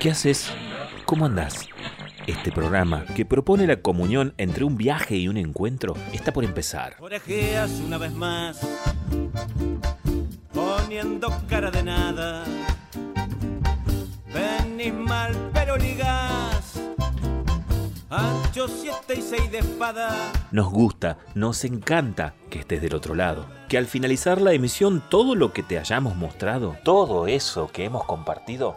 ¿Qué haces? ¿Cómo andás? Este programa, que propone la comunión entre un viaje y un encuentro, está por empezar. Orejeas una vez más, poniendo cara de nada. Venís mal, pero ligás. Ancho siete y seis de espada. Nos gusta, nos encanta que estés del otro lado. Que al finalizar la emisión todo lo que te hayamos mostrado, todo eso que hemos compartido,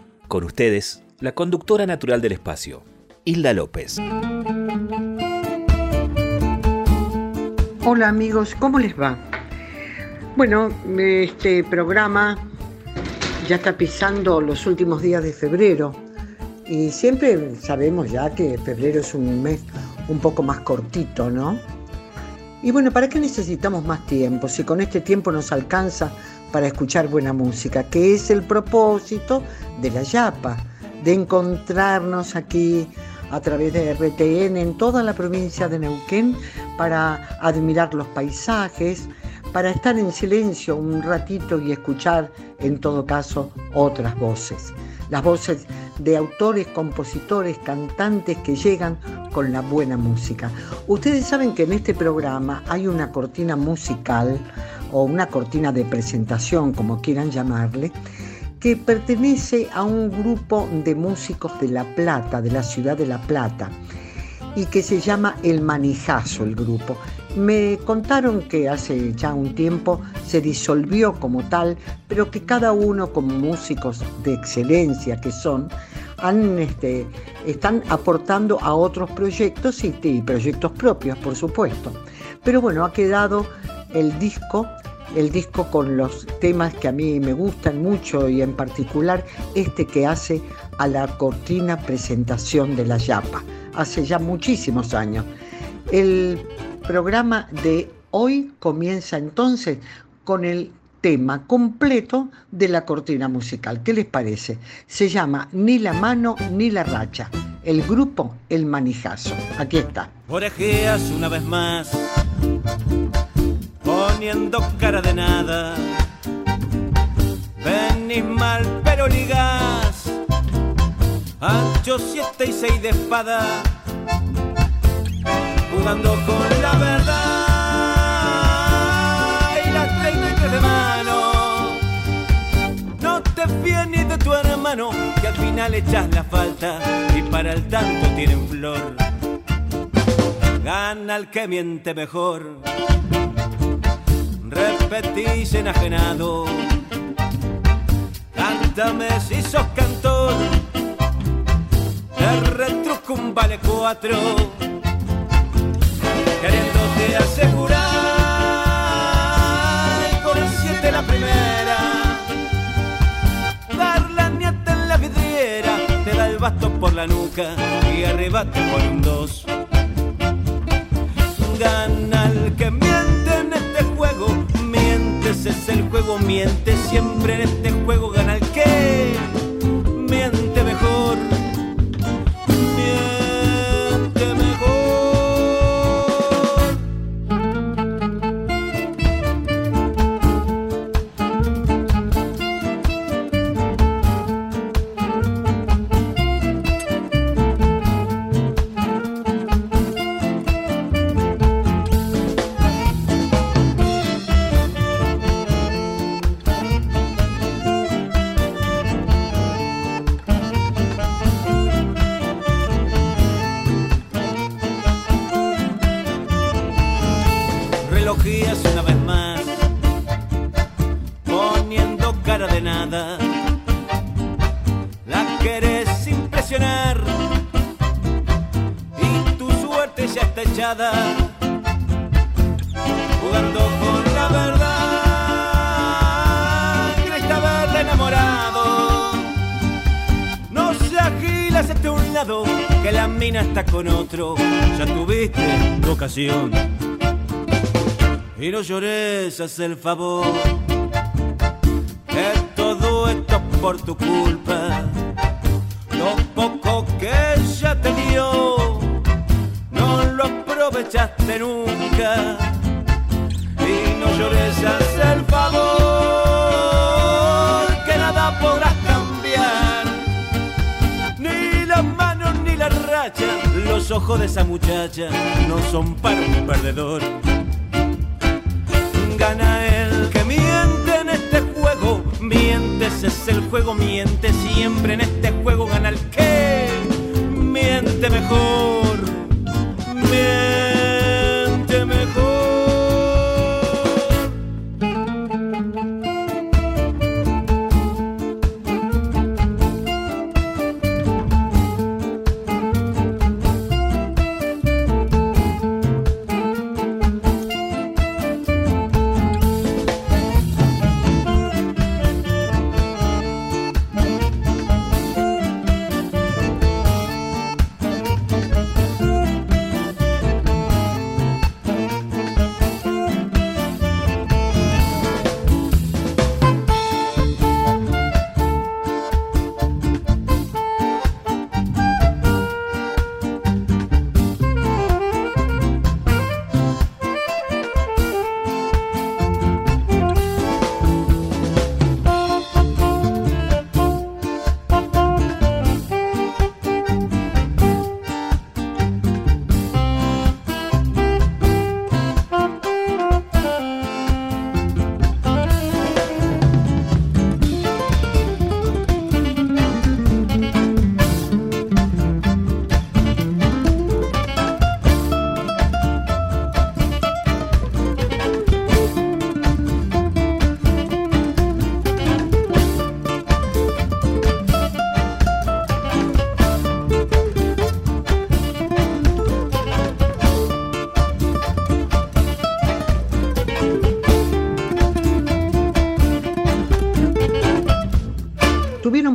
Con ustedes, la conductora natural del espacio, Hilda López. Hola amigos, ¿cómo les va? Bueno, este programa ya está pisando los últimos días de febrero y siempre sabemos ya que febrero es un mes un poco más cortito, ¿no? Y bueno, ¿para qué necesitamos más tiempo si con este tiempo nos alcanza para escuchar buena música? Que es el propósito de la Yapa, de encontrarnos aquí a través de RTN en toda la provincia de Neuquén para admirar los paisajes, para estar en silencio un ratito y escuchar en todo caso otras voces. Las voces de autores, compositores, cantantes que llegan con la buena música. Ustedes saben que en este programa hay una cortina musical o una cortina de presentación, como quieran llamarle, que pertenece a un grupo de músicos de La Plata, de la ciudad de La Plata, y que se llama El Manijazo el grupo. Me contaron que hace ya un tiempo se disolvió como tal, pero que cada uno como músicos de excelencia que son, han, este, están aportando a otros proyectos y proyectos propios, por supuesto. Pero bueno, ha quedado el disco el disco con los temas que a mí me gustan mucho y en particular este que hace a la cortina presentación de la Yapa, hace ya muchísimos años. El programa de hoy comienza entonces con el tema completo de la cortina musical. ¿Qué les parece? Se llama Ni la mano ni la racha. El grupo El Manijazo. Aquí está. Orejeas una vez más, poniendo cara de nada. Venís mal, pero ligás. Ancho siete y seis de espada, jugando con la verdad y las treinta y tres de mano. No te fíes ni de tu hermano, que al final echas la falta y para el tanto tienen flor. Gana el que miente mejor. Repetís enajenado. Cántame si sos cantor. Te retruco un vale cuatro. Queriéndote asegurar. Con siete la primera. Dar la nieta en la vidriera. Te da el basto por la nuca y arrebate por un dos gana el que miente miente haz el favor.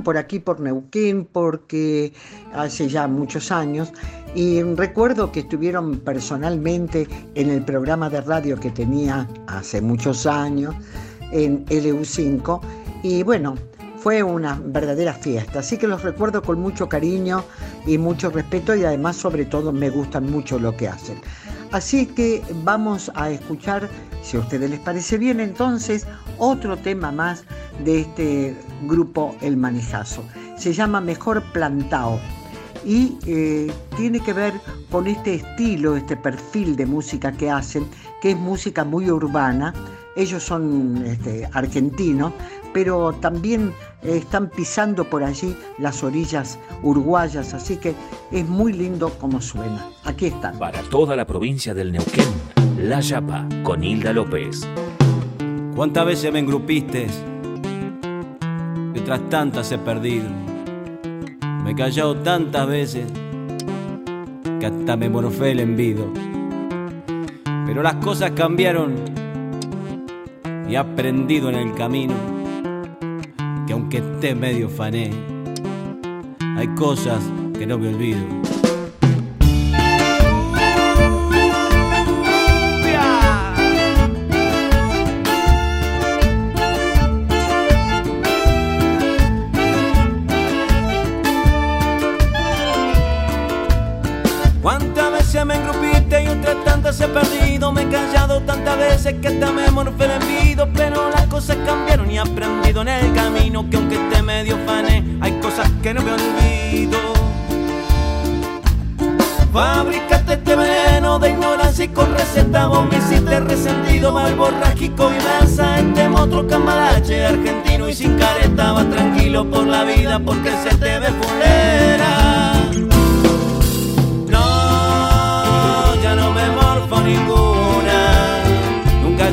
Por aquí, por Neuquén, porque hace ya muchos años, y recuerdo que estuvieron personalmente en el programa de radio que tenía hace muchos años, en LU5, y bueno, fue una verdadera fiesta, así que los recuerdo con mucho cariño y mucho respeto y además sobre todo me gustan mucho lo que hacen. Así que vamos a escuchar, si a ustedes les parece bien, entonces otro tema más de este grupo El Manejazo. Se llama Mejor Plantao y eh, tiene que ver con este estilo, este perfil de música que hacen, que es música muy urbana. Ellos son este, argentinos, pero también están pisando por allí las orillas uruguayas, así que es muy lindo como suena. Aquí están. Para toda la provincia del Neuquén, La Yapa, con Hilda López. ¿Cuántas veces me engrupiste? Y otras tantas he perdido. Me he callado tantas veces que hasta me morfé el envido. Pero las cosas cambiaron y he aprendido en el camino que aunque esté medio fané, hay cosas que no me olvido. Veces que hasta me morfé el envido Pero las cosas cambiaron y he aprendido en el camino Que aunque esté medio fané, hay cosas que no me olvido Fabricaste este veneno de ignorancia y con receta Vos me hiciste resentido, mal borrágico y lanza Este monstruo camarache argentino y sin careta Vas tranquilo por la vida porque se te ve fulera no, ya no me morfo ninguna.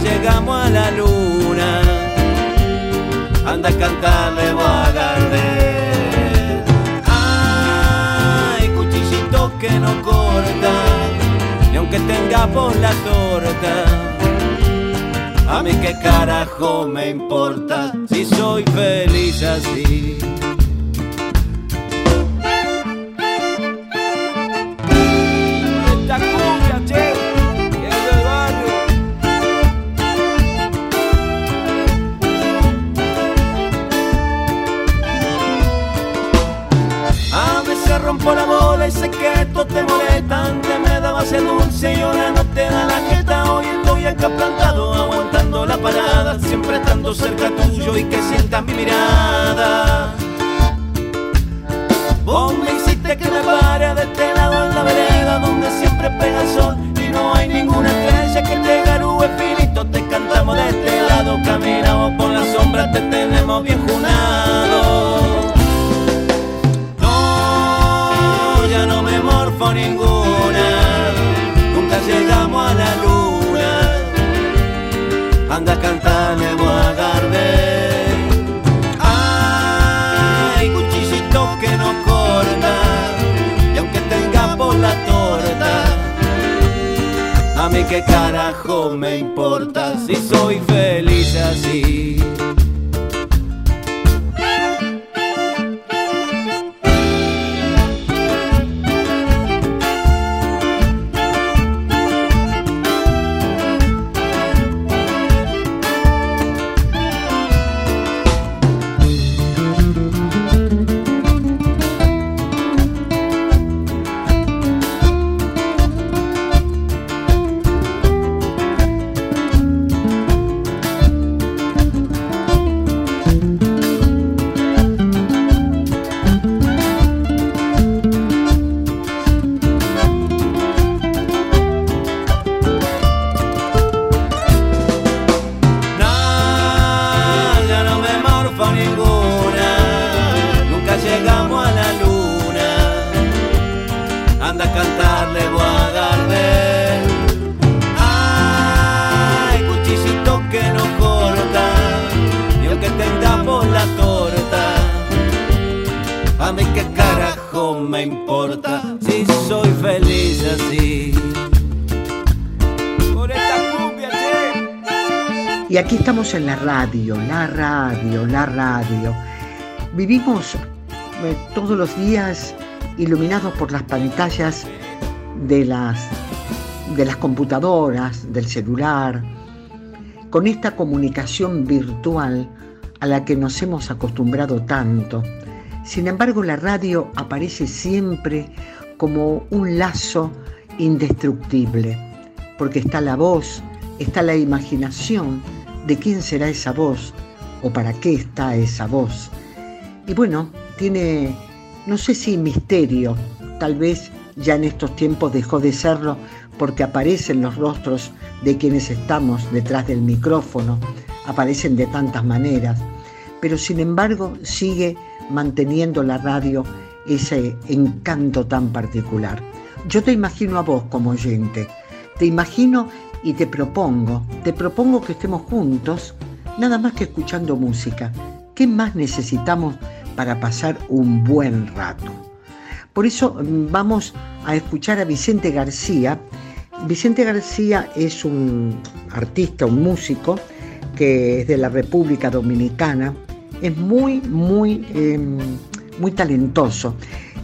Llegamos a la luna. Anda a cantarle voy a Gardel. Ay, cuchillito que no corta, ni aunque tengamos la torta. A mí qué carajo me importa si soy feliz así. Cerca tuyo y que sientas mi mirada. Vos me hiciste que me pare de este lado en la vereda donde siempre pega el sol y no hay ninguna estrella que te garúe finito. Te cantamos de este lado, caminamos por la sombra, te tenemos bien junado. No, ya no me morfo ninguna, nunca llegamos a la luna. Anda a mí qué carajo me importa si soy feliz así. En la radio, la radio, la radio. Vivimos eh, todos los días iluminados por las pantallas de las, de las computadoras, del celular, con esta comunicación virtual a la que nos hemos acostumbrado tanto. Sin embargo, la radio aparece siempre como un lazo indestructible, porque está la voz, está la imaginación de quién será esa voz o para qué está esa voz. Y bueno, tiene, no sé si misterio, tal vez ya en estos tiempos dejó de serlo porque aparecen los rostros de quienes estamos detrás del micrófono, aparecen de tantas maneras, pero sin embargo sigue manteniendo la radio ese encanto tan particular. Yo te imagino a vos como oyente, te imagino y te propongo, te propongo que estemos juntos, nada más que escuchando música. ¿Qué más necesitamos para pasar un buen rato? Por eso mm, vamos a escuchar a Vicente García. Vicente García es un artista, un músico que es de la República Dominicana, es muy, muy, eh, muy talentoso.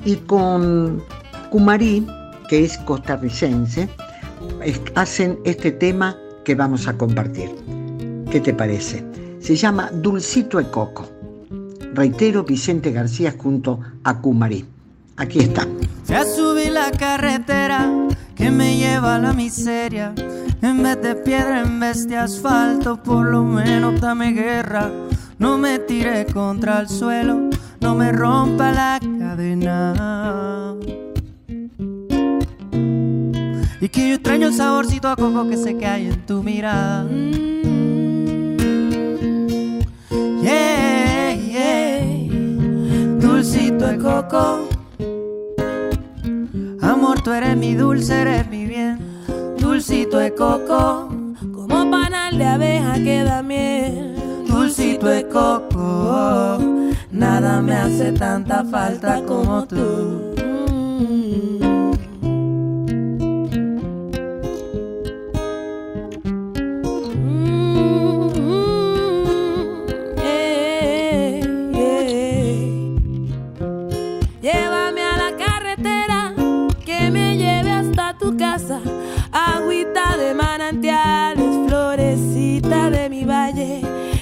Y con Kumarí, que es costarricense, hacen este tema que vamos a compartir. ¿Qué te parece? Se llama Dulcito de Coco. Reitero, Vicente García junto a Kumarí. Aquí está. Ya subí la carretera que me lleva a la miseria. En vez de piedra, en vez de asfalto, por lo menos dame guerra. No me tire contra el suelo, no me rompa la cadena. Que yo extraño el saborcito a coco que sé que hay en tu mirada. Yeah, yeah. Dulcito de coco. Amor, tú eres mi dulce, eres mi bien. Dulcito de coco. Como panal de abeja que da miel. Dulcito de coco. Nada me hace tanta falta como tú.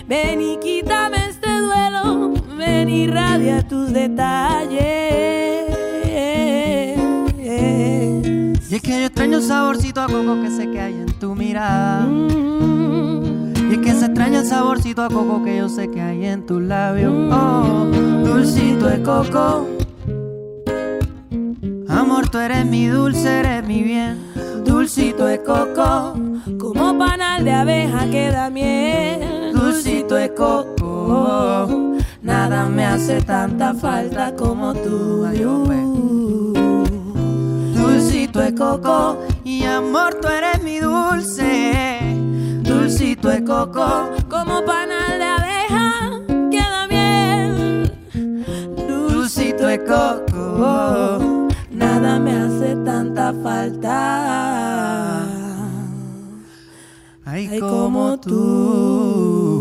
Ven y quítame este duelo, ven y radia tus detalles. extraño el saborcito a coco que sé que hay en tu mirada. Y es que se extraña el saborcito a coco que yo sé que hay en tus labios. Oh, dulcito de coco. Amor, tú eres mi dulce, eres mi bien. Dulcito de coco. Como panal de abeja que da miel. Dulcito de coco. Nada me hace tanta falta como tú. Dulcito de coco. Y amor, tú eres mi dulce. Dulcito de coco. Como panal de abeja que da miel. Dulcito de coco. Nada me hace tanta falta. Ay, como tú.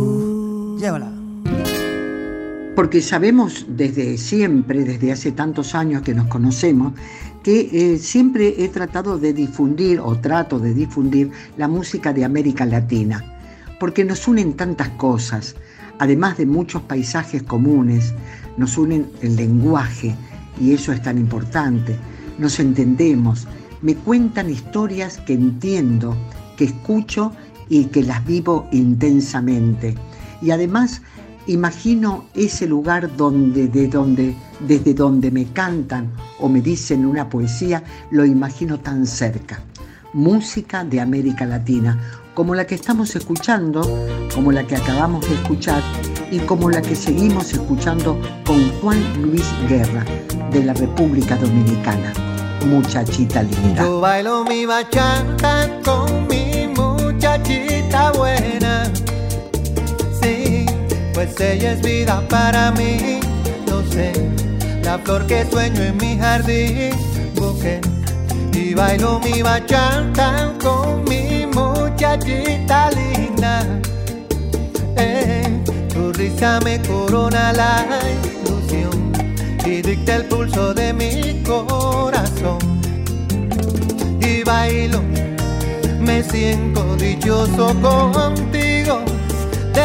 Porque sabemos desde siempre, desde hace tantos años que nos conocemos, que eh, siempre he tratado de difundir o trato de difundir la música de América Latina, porque nos unen tantas cosas, además de muchos paisajes comunes, nos unen el lenguaje y eso es tan importante, nos entendemos, me cuentan historias que entiendo, que escucho y que las vivo intensamente. Y además imagino ese lugar donde, de donde, desde donde me cantan o me dicen una poesía, lo imagino tan cerca. Música de América Latina, como la que estamos escuchando, como la que acabamos de escuchar y como la que seguimos escuchando con Juan Luis Guerra de la República Dominicana. Muchachita linda. Yo bailo mi bachata con mi muchachita buena. Pues ella es vida para mí. No sé, la flor que sueño en mi jardín. Busqué y bailo mi bachata con mi muchachita linda. Eh, tu risa me corona la ilusión y dicta el pulso de mi corazón. Y bailo, me siento dichoso contigo,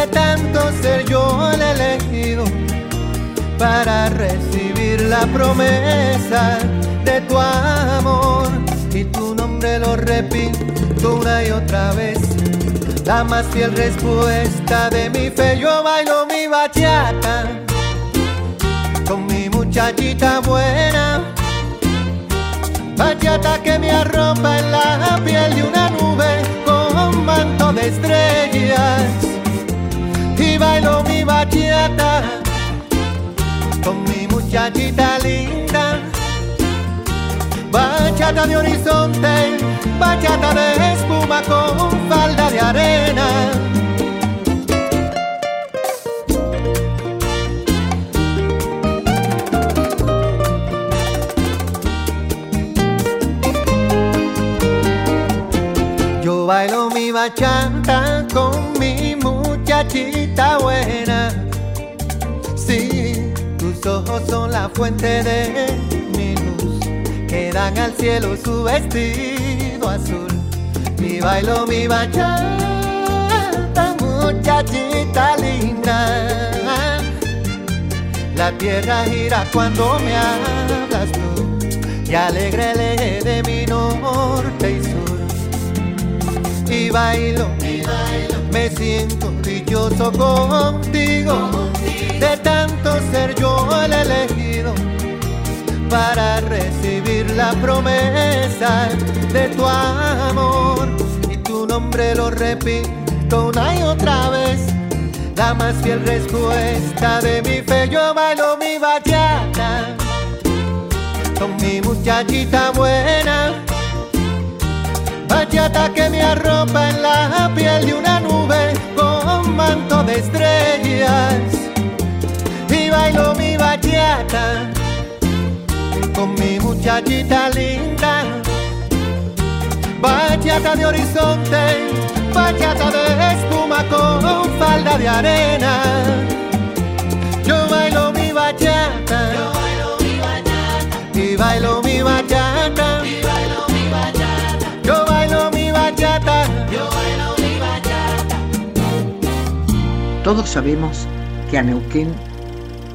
tanto ser yo el elegido para recibir la promesa de tu amor. Y tu nombre lo repito una y otra vez. La más fiel respuesta de mi fe, yo bailo mi bachata con mi muchachita buena. Bachata que me arropa en la piel de una nube con manto de estrellas. Bailo mi bachata con mi muchachita linda. Bachata de horizonte, bachata de espuma con falda de arena. Yo bailo mi bachata con mi muchachita buena. Sí, tus ojos son la fuente de mi luz, que dan al cielo su vestido azul. Y bailo mi bachata, muchachita linda. La tierra gira cuando me hablas tú, y alegre el eje de mi norte y sur y bailo, me siento dichoso contigo, de tanto ser yo el elegido para recibir la promesa de tu amor y tu nombre lo repito una y otra vez. La más fiel respuesta de mi fe, yo bailo mi bachata con mi muchachita buena. Bachata que me arropa en la piel de una nube con manto de estrellas. Y bailo mi bachata con mi muchachita linda. Bachata de horizonte, bachata de espuma con falda de arena. Yo bailo mi bachata, yo bailo mi bachata, y bailo mi bachata, y bailo mi bachata. Yo bailo mi bachata, yo bailo Todos sabemos que a Neuquén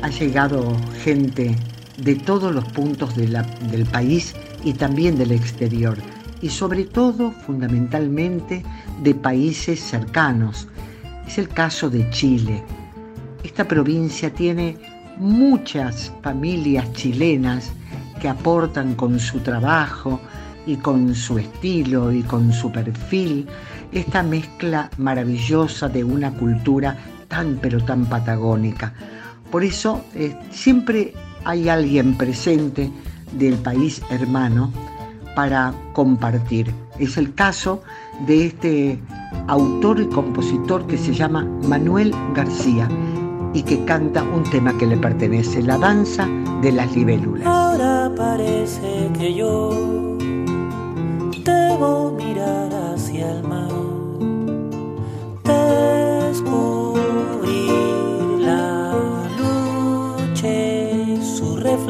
ha llegado gente de todos los puntos del país y también del exterior, y sobre todo, fundamentalmente, de países cercanos. Es el caso de Chile. Esta provincia tiene muchas familias chilenas que aportan con su trabajo y con su estilo y con su perfil esta mezcla maravillosa de una cultura tan pero tan patagónica. Por eso eh, siempre hay alguien presente del país hermano para compartir. Es el caso de este autor y compositor que se llama Manuel García y que canta un tema que le pertenece, la danza de las libélulas. Ahora parece que yo debo mirar hacia el mar, descubrir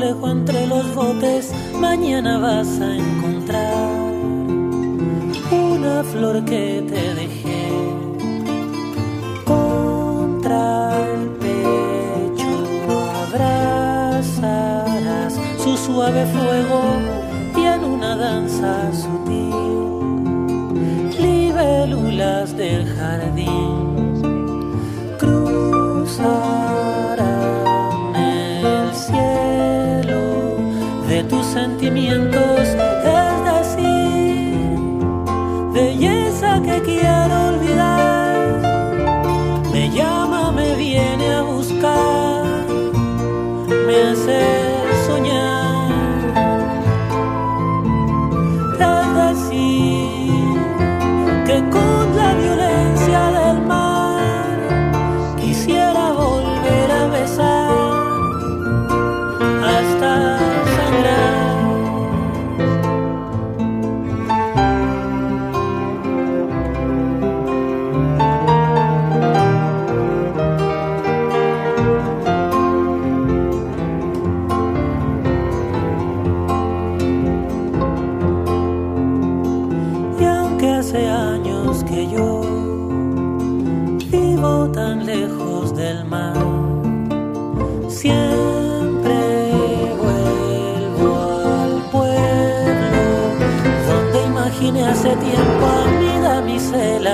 reflejo entre los botes, mañana vas a encontrar una flor que te dejé contra el suave fuego y en una danza sutil, libélulas del jardín. Cruzarán sentimientos, tiempo a mi damisela.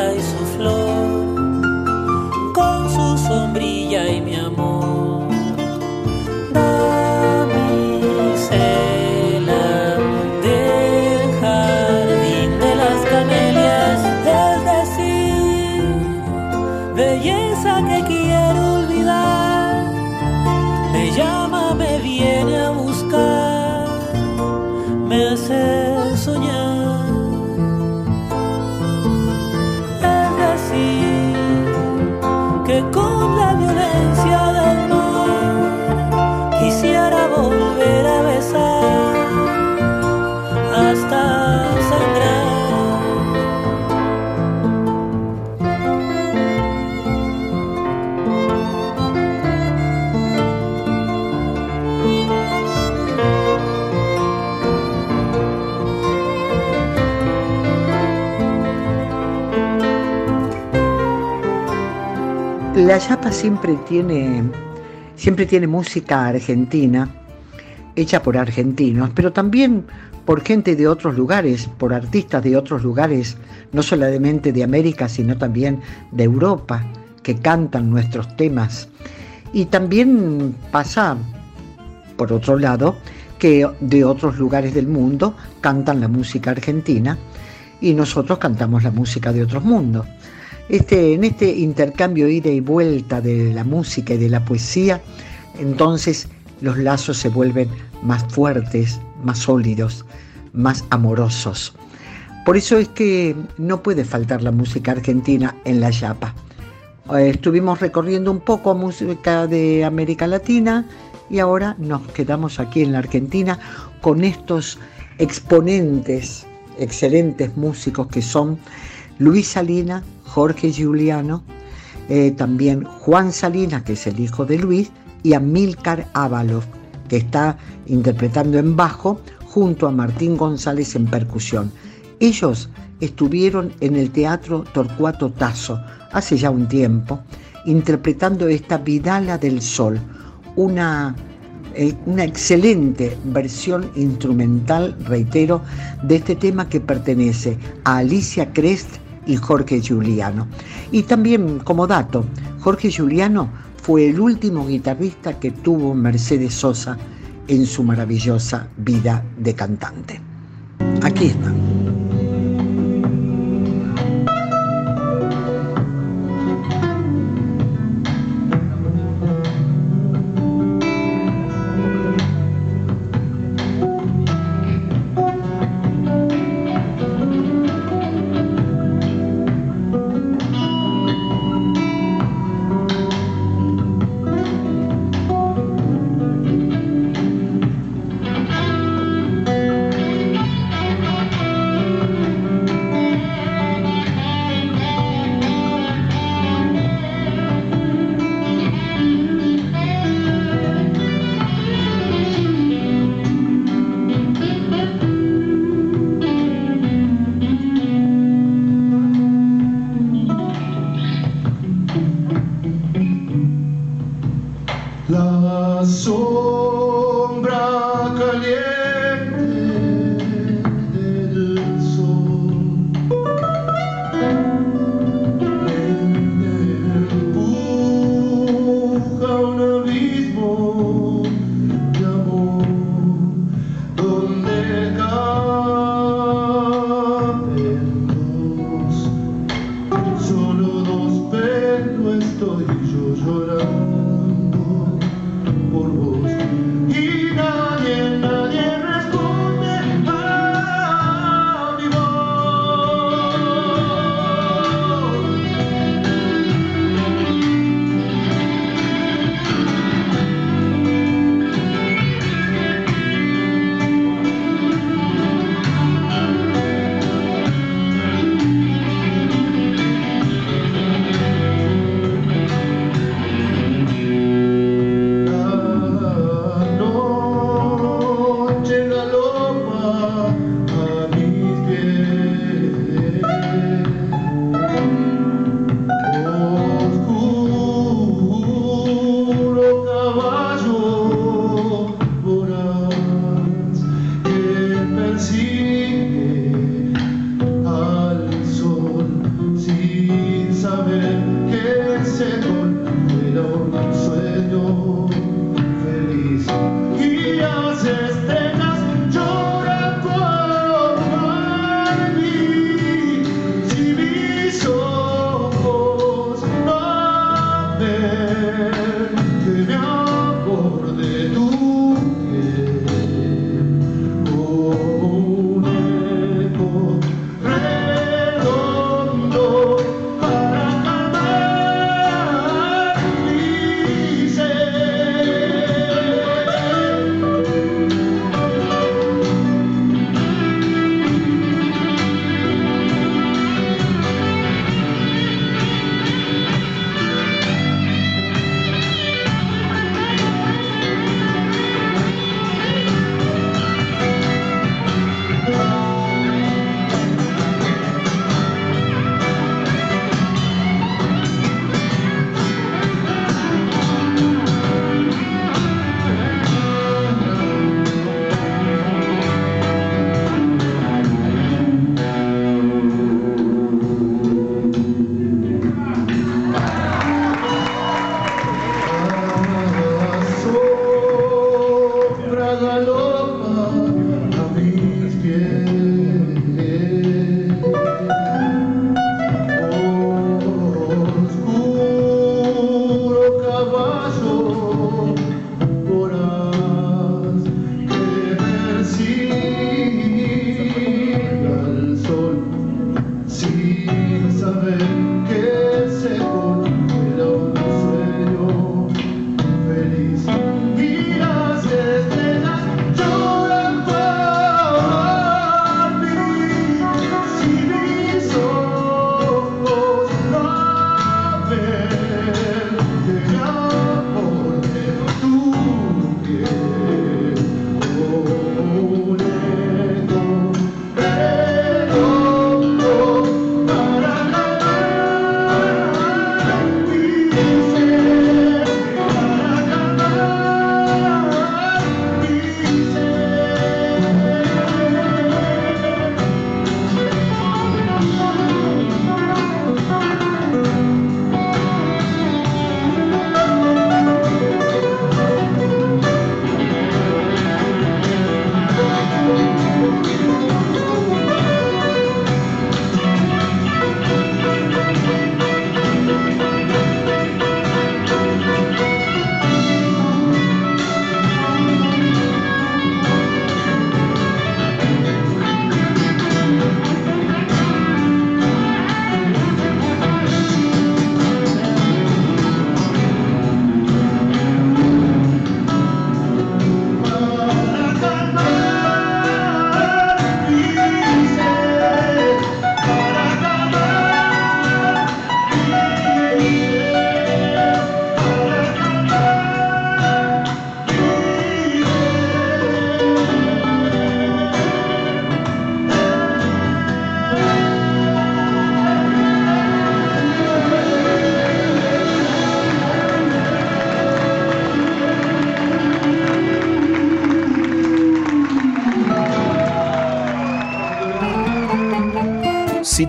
La Yapa siempre tiene, siempre tiene música argentina, hecha por argentinos, pero también por gente de otros lugares, por artistas de otros lugares, no solamente de América, sino también de Europa, que cantan nuestros temas. Y también pasa, por otro lado, que de otros lugares del mundo cantan la música argentina y nosotros cantamos la música de otros mundos. Este, en este intercambio ida y vuelta de la música y de la poesía, entonces los lazos se vuelven más fuertes, más sólidos, más amorosos. Por eso es que no puede faltar la música argentina en la Yapa. Eh, estuvimos recorriendo un poco música de América Latina y ahora nos quedamos aquí en la Argentina con estos exponentes, excelentes músicos que son Luis Salina, Jorge Giuliano, eh, también Juan Salinas, que es el hijo de Luis, y Amílcar Ábalos, que está interpretando en bajo junto a Martín González en percusión. Ellos estuvieron en el Teatro Torcuato Tazo hace ya un tiempo, interpretando esta Vidala del Sol, una, eh, una excelente versión instrumental, reitero, de este tema que pertenece a Alicia Crest y Jorge Giuliano. Y también como dato, Jorge Giuliano fue el último guitarrista que tuvo Mercedes Sosa en su maravillosa vida de cantante. Aquí está.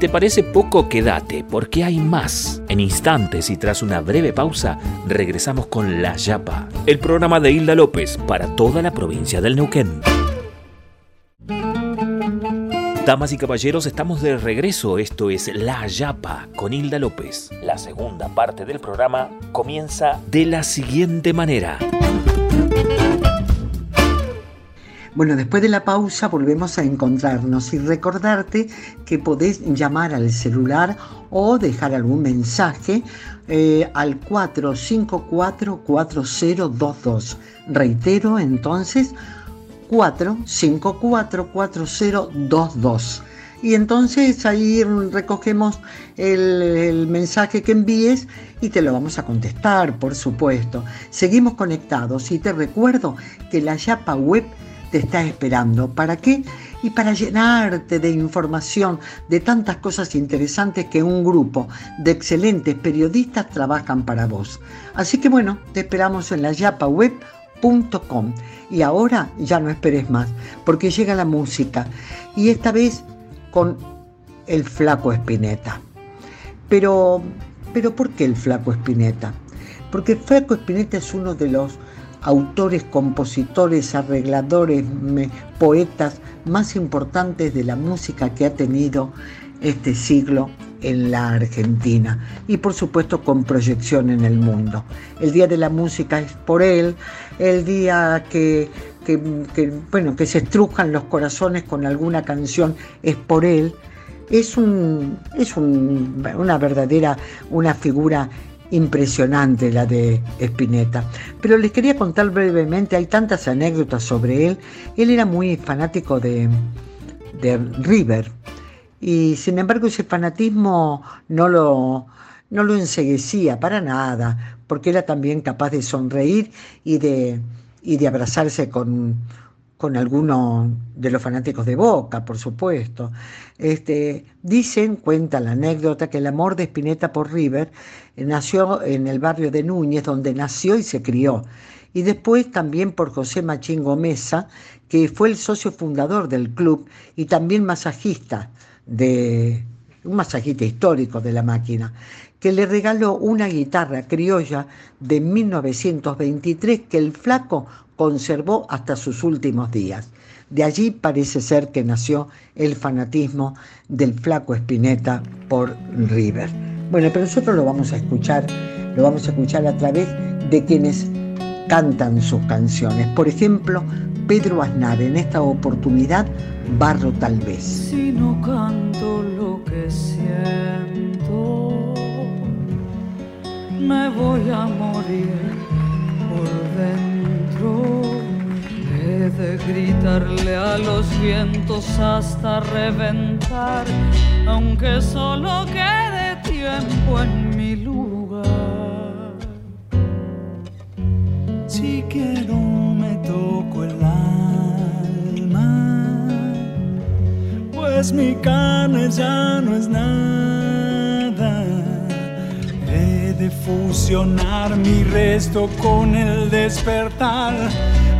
Te parece poco, quédate, porque hay más. En instantes y tras una breve pausa, regresamos con La Yapa, el programa de Hilda López para toda la provincia del Neuquén. Damas y caballeros, estamos de regreso. Esto es La Yapa con Hilda López. La segunda parte del programa comienza de la siguiente manera. Bueno, después de la pausa volvemos a encontrarnos y recordarte que podés llamar al celular o dejar algún mensaje eh, al 454-4022. Reitero entonces, 454-4022. Y entonces ahí recogemos el, el, mensaje que envíes y te lo vamos a contestar, por supuesto. Seguimos conectados y te recuerdo que la Yapa Web te está esperando. ¿Para qué? Y para llenarte de información de tantas cosas interesantes que un grupo de excelentes periodistas trabajan para vos. Así que bueno, te esperamos en la yapaweb.com. Y ahora ya no esperes más, porque llega la música. Y esta vez con el flaco Espineta. Pero, pero ¿por qué el flaco Espineta? Porque el flaco Espineta es uno de los autores, compositores, arregladores, poetas más importantes de la música que ha tenido este siglo en la Argentina y por supuesto con proyección en el mundo. El Día de la Música es por él, el día que, bueno, que se estrujan los corazones con alguna canción es por él. Es, un, es una verdadera, una figura impresionante la de Spinetta. Pero les quería contar brevemente, hay tantas anécdotas sobre él. Él era muy fanático de, de River y sin embargo ese fanatismo no lo, no lo enseguecía para nada, porque era también capaz de sonreír y de, y de abrazarse con, con algunos de los fanáticos de Boca, por supuesto. Este, dicen, cuenta la anécdota, que el amor de Spinetta por River nació en el barrio de Núñez, donde nació y se crió. Y después también por José Machín Gomeza, que fue el socio fundador del club y también masajista de un masajista histórico de la máquina, que le regaló una guitarra criolla de 1923 que el flaco conservó hasta sus últimos días. De allí parece ser que nació el fanatismo del flaco Spinetta por River. Bueno, pero nosotros lo vamos a escuchar, lo vamos a escuchar a través de quienes cantan sus canciones. Por ejemplo, Pedro Aznar, en esta oportunidad, Barro tal vez. Si no canto lo que siento, me voy a morir por dentro He de gritarle a los vientos hasta reventar, aunque solo quede tiempo en mi lugar. Si quiero me toco el alma, pues mi carne ya no es nada de fusionar mi resto con el despertar,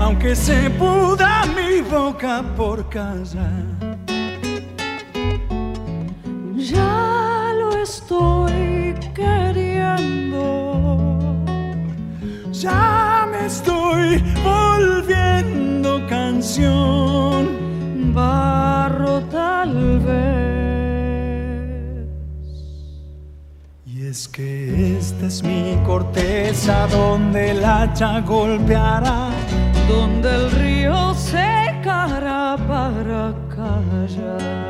aunque se puda mi boca por casa. Ya lo estoy queriendo, ya me estoy volviendo canción, barro tal vez. es que esta es mi corteza donde el hacha golpeará, donde el río secará para callar.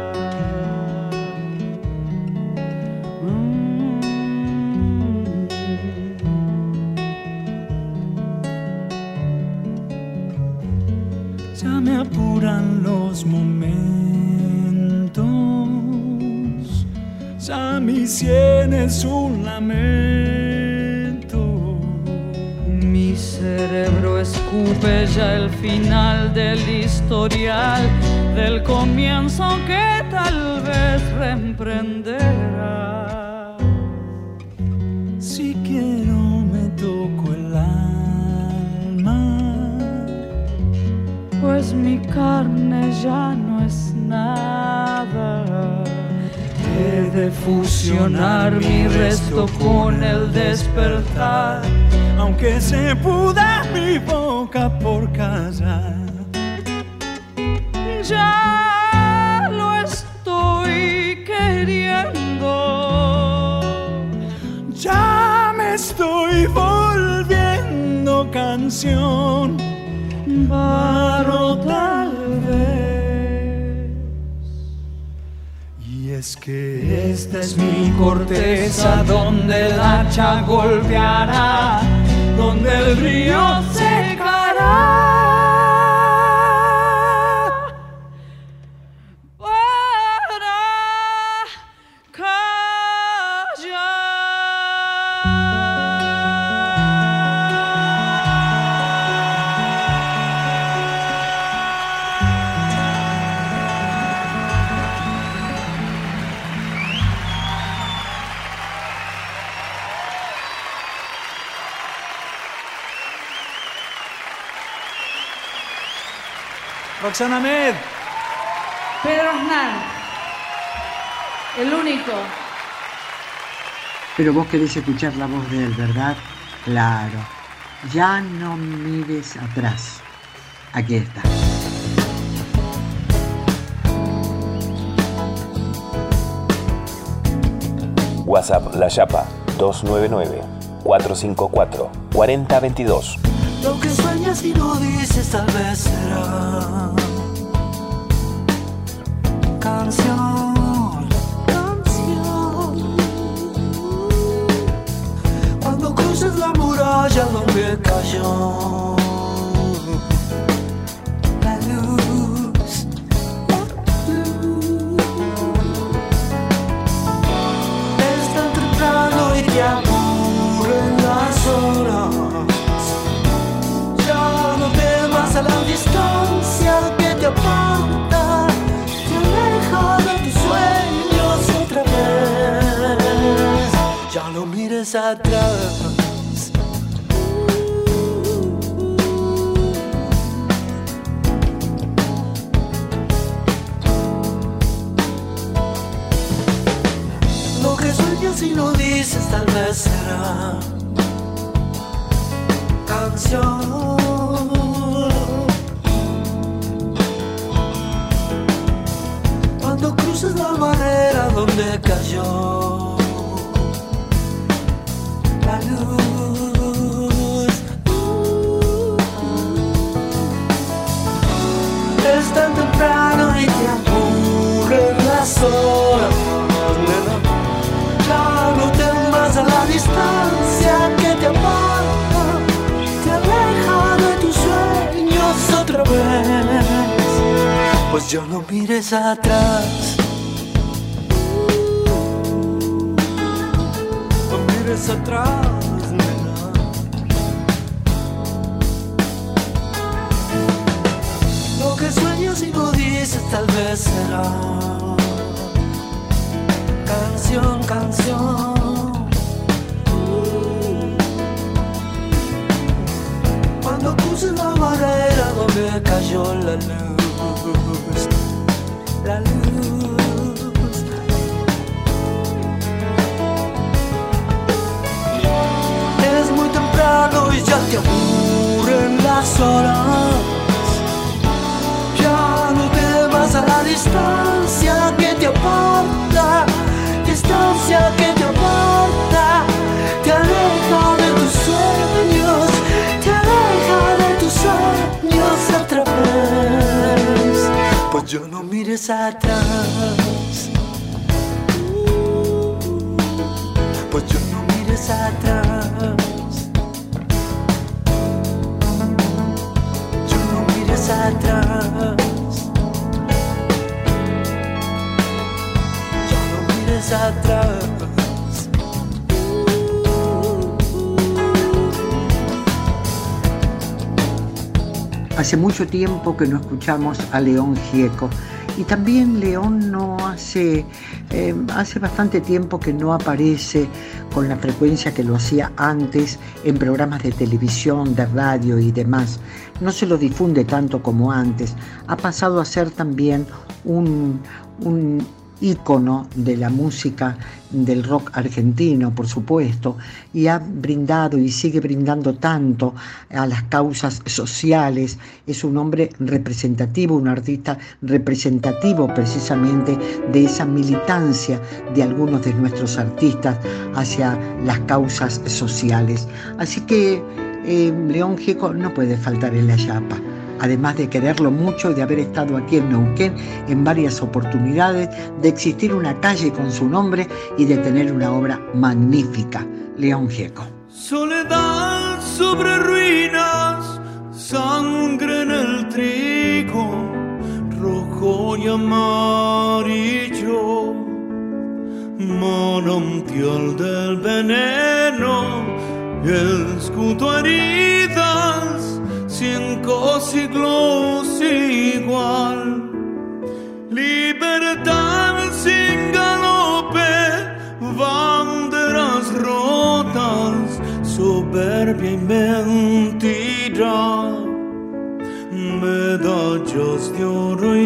Ya me apuran los momentos ya mi sien es un lamento. Cerebro escupe ya el final del historial, del comienzo que tal vez reemprenderá. Si quiero me toco el alma, pues mi carne ya no es nada He de fusionar mi resto con el despertar, aunque se puda mi boca por callar. Ya lo estoy queriendo. Ya me estoy volviendo canción. Es que esta es mi corteza donde el hacha golpeará, donde el río secará. Roxana Med. Pedro Aznar. El único. Pero vos querés escuchar la voz de él, ¿verdad? Claro. Ya no mires atrás. Aquí está. WhatsApp La Yapa 299 454 4022. Lo que sueñas y no dices tal vez será canción, canción. Cuando cruces la muralla donde cayó atrás. Lo que sueñas y no dices tal vez será canción. Cuando cruces la barrera donde cayó horas. nena. Ya no temas a la distancia que te aparta te aleja de tus sueños otra vez. Pues ya no mires atrás. No mires atrás. Lo que sueñas y no dices tal vez será canción, canción. Cuando cruces la barrera donde cayó la luz, la luz. Es muy temprano y ya te aburren las horas. Ya no temas a la distancia que te aparta, distancia que te aparta, te aleja de tus sueños, te aleja de tus sueños otra vez. Pues yo no mires atrás. Pues yo no mires atrás. Yo no mires atrás. Atrás. Hace mucho tiempo que no escuchamos a León Gieco y también León no hace, eh, hace bastante tiempo que no aparece con la frecuencia que lo hacía antes en programas de televisión, de radio y demás. No se lo difunde tanto como antes. Ha pasado a ser también un, un ícono de la música del rock argentino, por supuesto, y ha brindado y sigue brindando tanto a las causas sociales. Es un hombre representativo, un artista representativo precisamente de esa militancia de algunos de nuestros artistas hacia las causas sociales. Así que eh, León Gieco no puede faltar en la chapa además de quererlo mucho y de haber estado aquí en Neuquén en varias oportunidades, de existir una calle con su nombre y de tener una obra magnífica, León Gieco. Soledad sobre ruinas, sangre en el trigo, rojo y amarillo, manantial del veneno, el escudo heridas cinco siglos igual. Libertad sin galope, banderas rotas, soberbia y mentira. Medallas de oro y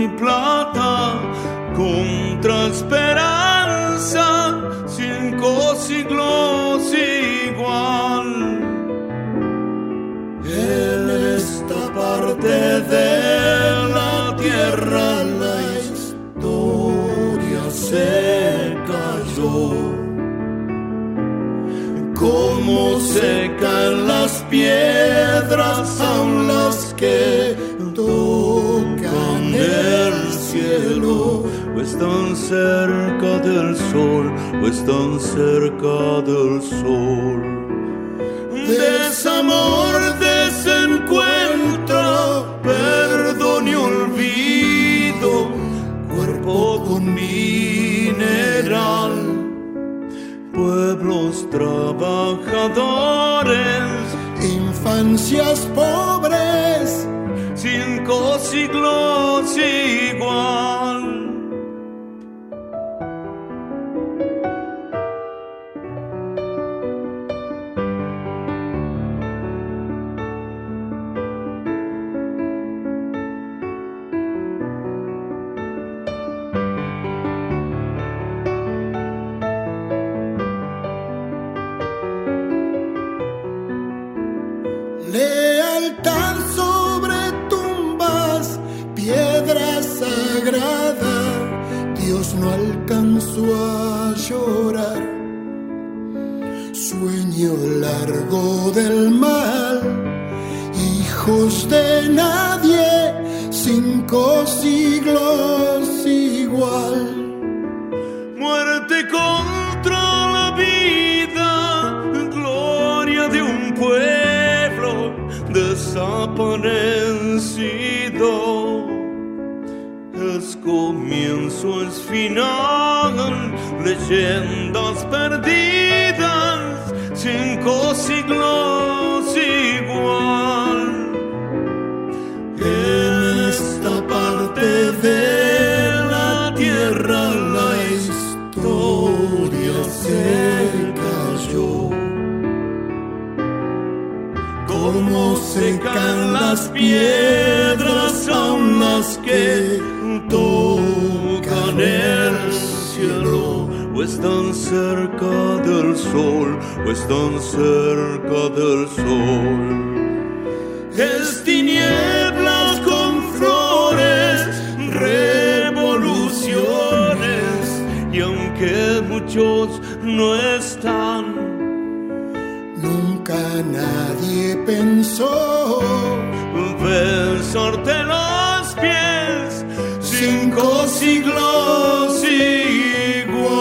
se caen las piedras aún las que tocan el cielo, están cerca del sol, están cerca del sol. Desamor, pueblos trabajadores, infancias pobres, cinco siglos igual. Siglos igual. Muerte contra la vida, gloria de un pueblo desaparecido. Es comienzo, es final, leyendas perdidas, cinco siglos las piedras aún las que tocan el cielo. O están cerca del sol, o están cerca del sol. Es tinieblas con flores, revoluciones, y aunque muchos no están, Nunca nadie pensó besarte los pies, cinco siglos igual.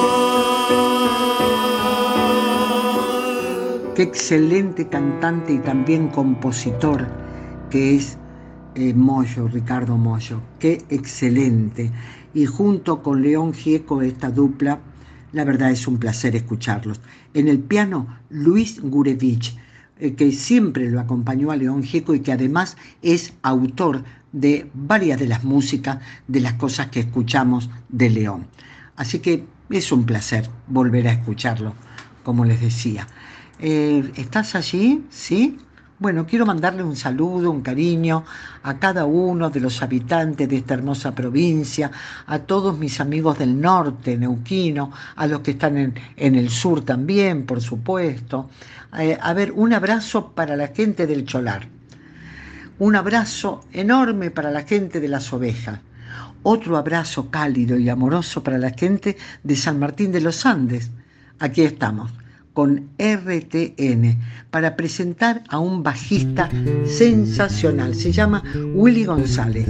Qué excelente cantante y también compositor que es eh, Moyo, Ricardo Moyo. Qué excelente. Y junto con León Gieco, esta dupla, la verdad es un placer escucharlos. En el piano, Luis Gurevich, que siempre lo acompañó a León Gieco y que además es autor de varias de las músicas de las cosas que escuchamos de León. Así que es un placer volver a escucharlo, como les decía. Eh, ¿Estás allí? ¿Sí? Bueno, quiero mandarle un saludo, un cariño a cada uno de los habitantes de esta hermosa provincia, a todos mis amigos del norte, neuquino, a los que están en, el sur también, por supuesto. Eh, a ver, un abrazo para la gente del Cholar, un abrazo enorme para la gente de las ovejas, otro abrazo cálido y amoroso para la gente de San Martín de los Andes. Aquí estamos con RTN para presentar a un bajista sensacional. Se llama Willy González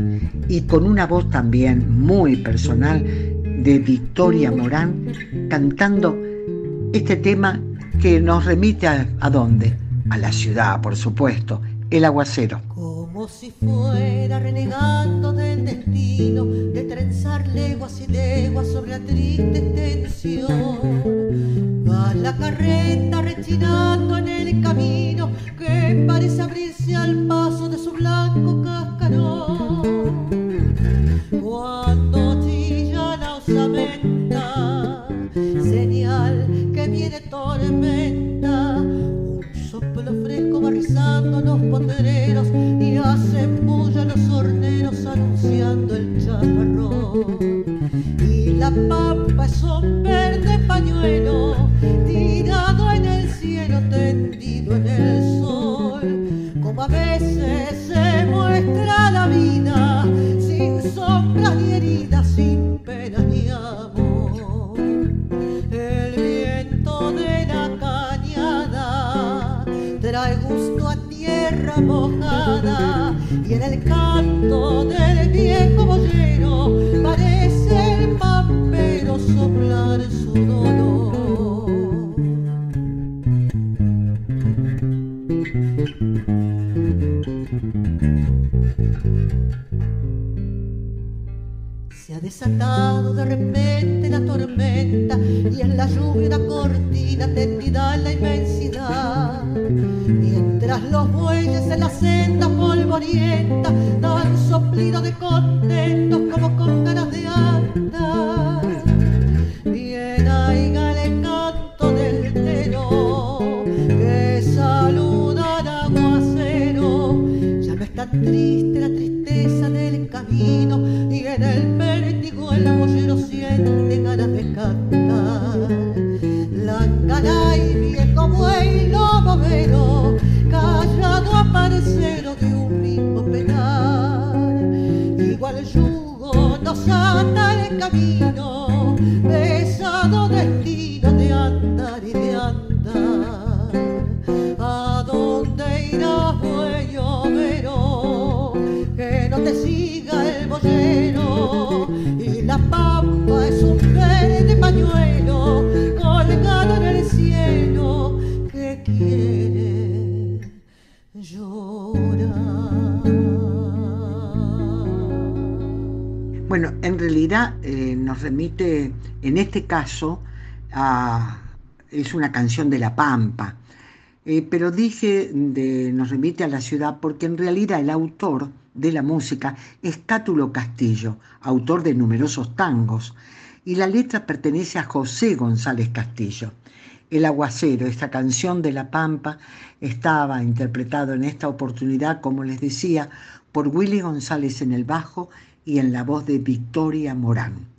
y con una voz también muy personal de Victoria Morán cantando este tema que nos remite a, dónde? A la ciudad, por supuesto, el aguacero. Como si fuera renegando del destino de trenzar leguas y leguas sobre la triste tensión la carreta rechinando en el camino que parece abrirse al paso de su blanco cascarón. Cuando chilla la osamenta, señal que viene tormenta, un soplo fresco va rizando los potreros y hacen bulla los horneros anunciando el chaparrón. Y la pampa es un verde pañuelo en el sol, como a veces se muestra la vida, sin sombras ni heridas, sin pena ni amor. El viento de la cañada trae gusto a tierra mojada y en el canto del viejo bollero parece el papero soplar su dolor. Desatado de repente la tormenta y en la lluvia una cortina tendida en la inmensidad. Remite, en este caso, es una canción de La Pampa, eh, pero dije de, nos remite a la ciudad porque en realidad el autor de la música es Cátulo Castillo, autor de numerosos tangos, y la letra pertenece a José González Castillo. El aguacero, esta canción de La Pampa, estaba interpretado en esta oportunidad, como les decía, por Willy González en el bajo y en la voz de Victoria Morán.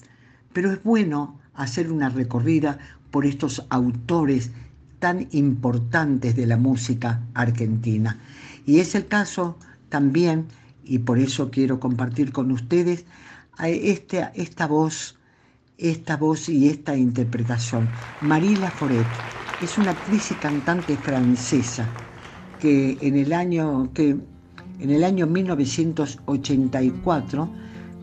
Pero es bueno hacer una recorrida por estos autores tan importantes de la música argentina. Y es el caso también y por eso quiero compartir con ustedes este, esta voz, esta voz y esta interpretación. Marie Laforet es una actriz y cantante francesa que en el año, que en el año 1984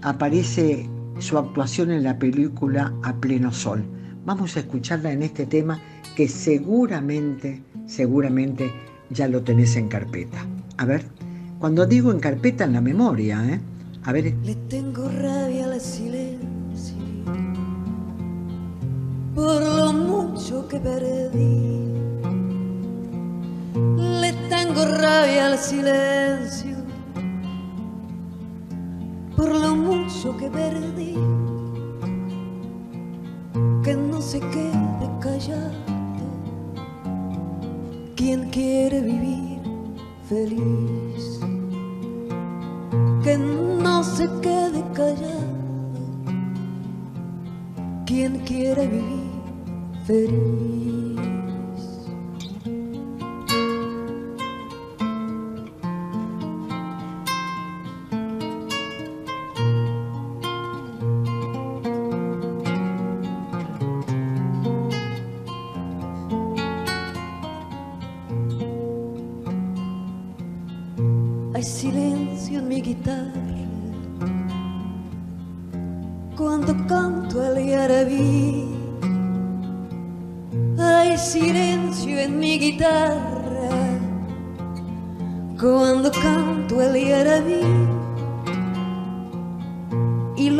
aparece su actuación en la película A Pleno Sol. Vamos a escucharla en este tema que seguramente, seguramente ya lo tenés en carpeta. A ver. Cuando digo en carpeta, en la memoria, ¿eh? A ver. Le tengo rabia al silencio por lo mucho que perdí. Le tengo rabia al silencio por lo mucho que perdí. Que no se quede callado quien quiere vivir feliz. Que no se quede callado quien quiere vivir feliz.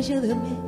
J'aime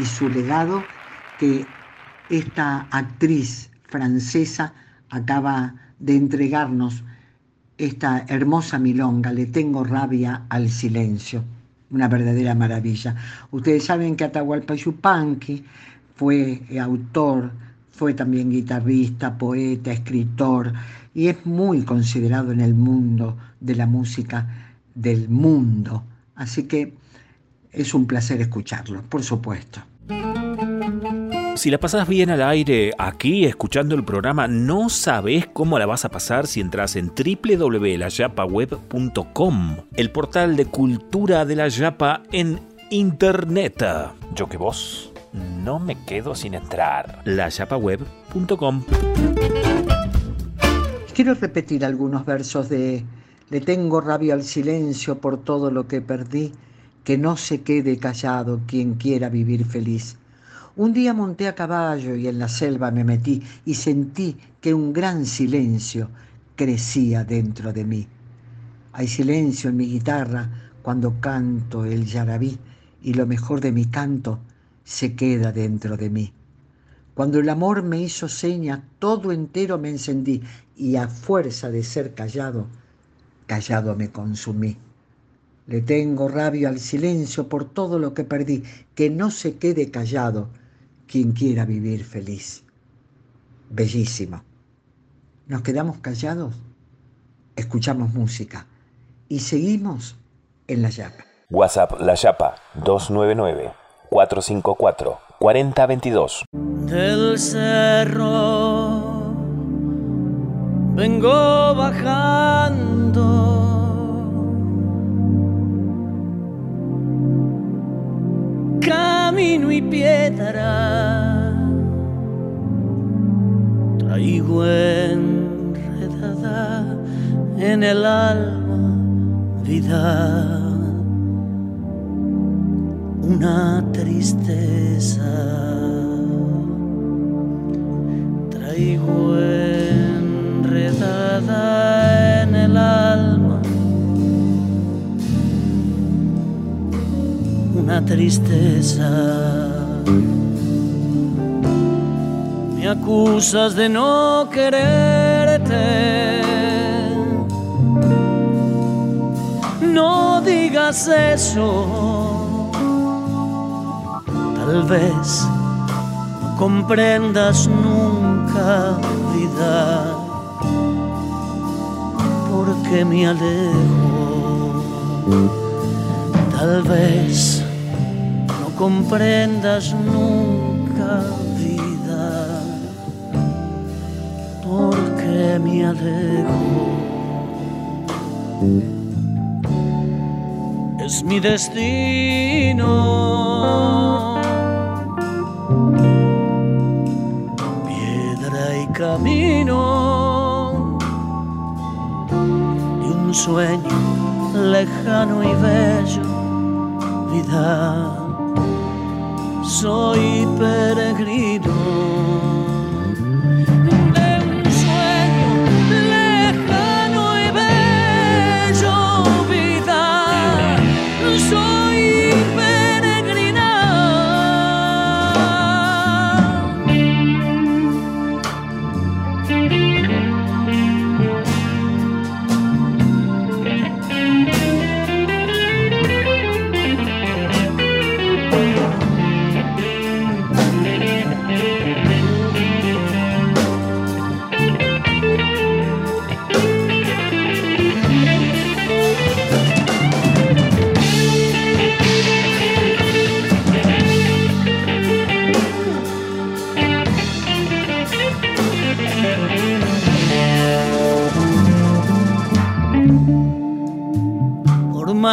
y su legado que esta actriz francesa acaba de entregarnos esta hermosa milonga, Le tengo rabia al silencio, una verdadera maravilla. Ustedes saben que Atahualpa Yupanqui fue autor, fue también guitarrista, poeta, escritor, y es muy considerado en el mundo de la música del mundo. Así que es un placer escucharlo, por supuesto. Si la pasas bien al aire aquí escuchando el programa, no sabes cómo la vas a pasar si entras en www.layapaweb.com, el portal de cultura de la Yapa en internet. Yo que vos no me quedo sin entrar. layapaweb.com. Quiero repetir algunos versos de Le tengo rabia al silencio por todo lo que perdí, que no se quede callado quien quiera vivir feliz. Un día monté a caballo y en la selva me metí y sentí que un gran silencio crecía dentro de mí. Hay silencio en mi guitarra cuando canto el yarabí y lo mejor de mi canto se queda dentro de mí. Cuando el amor me hizo seña, todo entero me encendí y a fuerza de ser callado, callado me consumí. Le tengo rabia al silencio por todo lo que perdí, que no se quede callado quien quiera vivir feliz. Bellísimo. ¿Nos quedamos callados? Escuchamos música y seguimos en la Yapa. WhatsApp La Yapa 299 454 4022. Del cerro vengo bajando. Camino y piedra traigo enredada en el alma vida una tristeza. Traigo enredada en el alma una tristeza. Me acusas de no quererte. No digas eso. Tal vez no comprendas nunca, vida, porque me alejo. Tal vez comprendas nunca, vida, porque me alejo. Es mi destino. Piedra y camino de un sueño lejano y bello, vida. Soy peregrino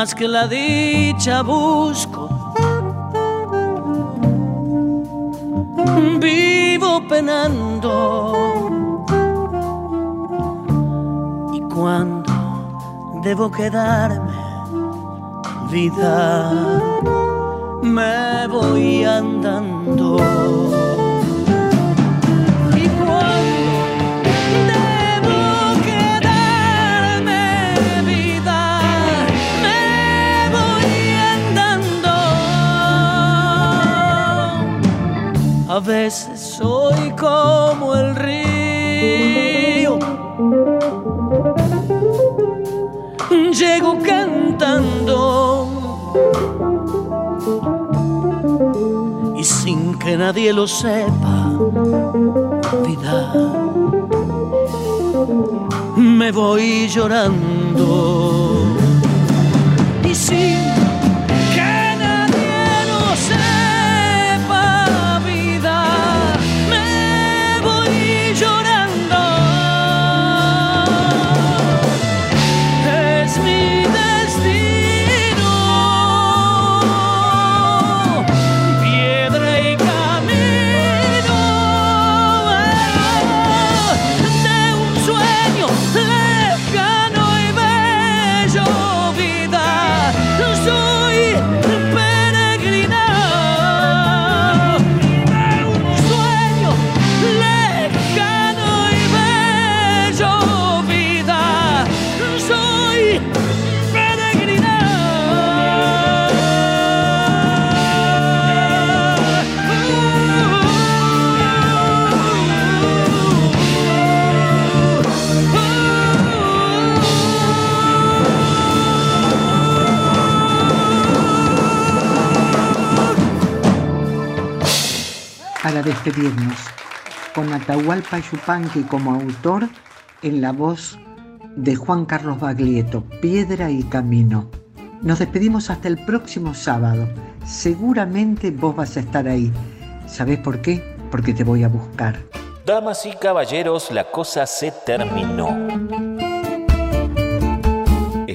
más que la dicha busco, vivo penando. Y cuando debo quedarme, vida, me voy andando. Veces soy como el río. Llego cantando y sin que nadie lo sepa, vida, me voy llorando. Y sin despedirnos, con Atahualpa Yupanqui como autor en la voz de Juan Carlos Baglietto, Piedra y Camino. Nos despedimos hasta el próximo sábado. Seguramente vos vas a estar ahí. ¿Sabés por qué? Porque te voy a buscar. Damas y caballeros, la cosa se terminó.